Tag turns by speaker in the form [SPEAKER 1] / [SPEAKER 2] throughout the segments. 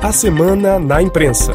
[SPEAKER 1] A Semana na Imprensa.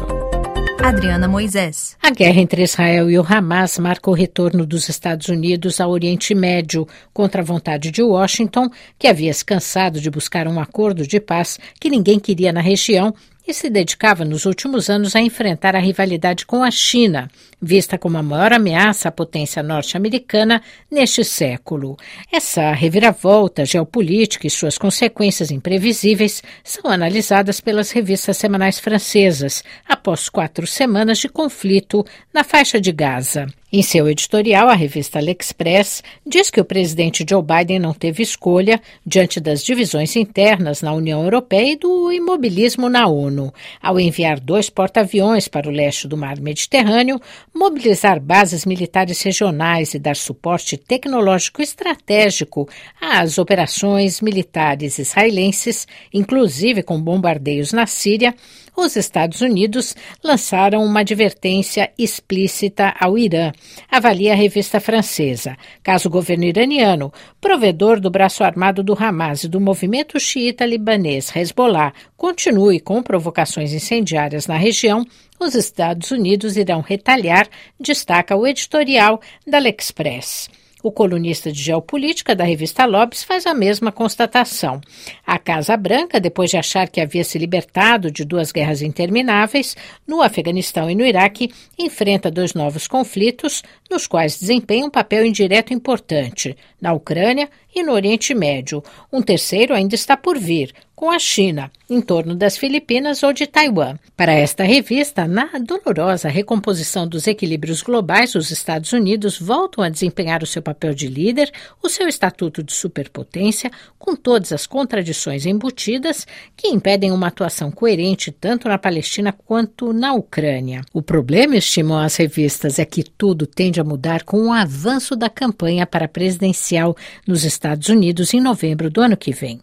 [SPEAKER 2] Adriana Moisés.
[SPEAKER 3] A guerra entre Israel e o Hamas marca o retorno dos Estados Unidos ao Oriente Médio, contra a vontade de Washington, que havia se cansado de buscar um acordo de paz que ninguém queria na região e se dedicava nos últimos anos a enfrentar a rivalidade com a China, vista como a maior ameaça à potência norte-americana neste século. Essa reviravolta geopolítica e suas consequências imprevisíveis são analisadas pelas revistas semanais francesas após quatro semanas de conflito na faixa de Gaza. Em seu editorial, a revista L'Express diz que o presidente Joe Biden não teve escolha diante das divisões internas na União Europeia e do imobilismo na ONU, ao enviar dois porta-aviões para o leste do mar Mediterrâneo, mobilizar bases militares regionais e dar suporte tecnológico estratégico às operações militares israelenses, inclusive com bombardeios na Síria, os Estados Unidos lançaram uma advertência explícita ao Irã avalia a revista francesa. Caso o governo iraniano, provedor do braço armado do Hamas e do movimento xiita libanês Hezbollah, continue com provocações incendiárias na região, os Estados Unidos irão retalhar, destaca o editorial da L'Express. O colunista de geopolítica da revista Lobes faz a mesma constatação. A Casa Branca, depois de achar que havia se libertado de duas guerras intermináveis, no Afeganistão e no Iraque, enfrenta dois novos conflitos, nos quais desempenha um papel indireto importante, na Ucrânia e no Oriente Médio. Um terceiro ainda está por vir, com a China, em torno das Filipinas ou de Taiwan. Para esta revista, na dolorosa recomposição dos equilíbrios globais, os Estados Unidos voltam a desempenhar o seu papel de líder, o seu estatuto de superpotência, com todas as contradições embutidas que impedem uma atuação coerente tanto na Palestina quanto na Ucrânia. O problema, estimam as revistas, é que tudo tende a mudar com o avanço da campanha para presidencial nos Estados Unidos em novembro do ano que vem.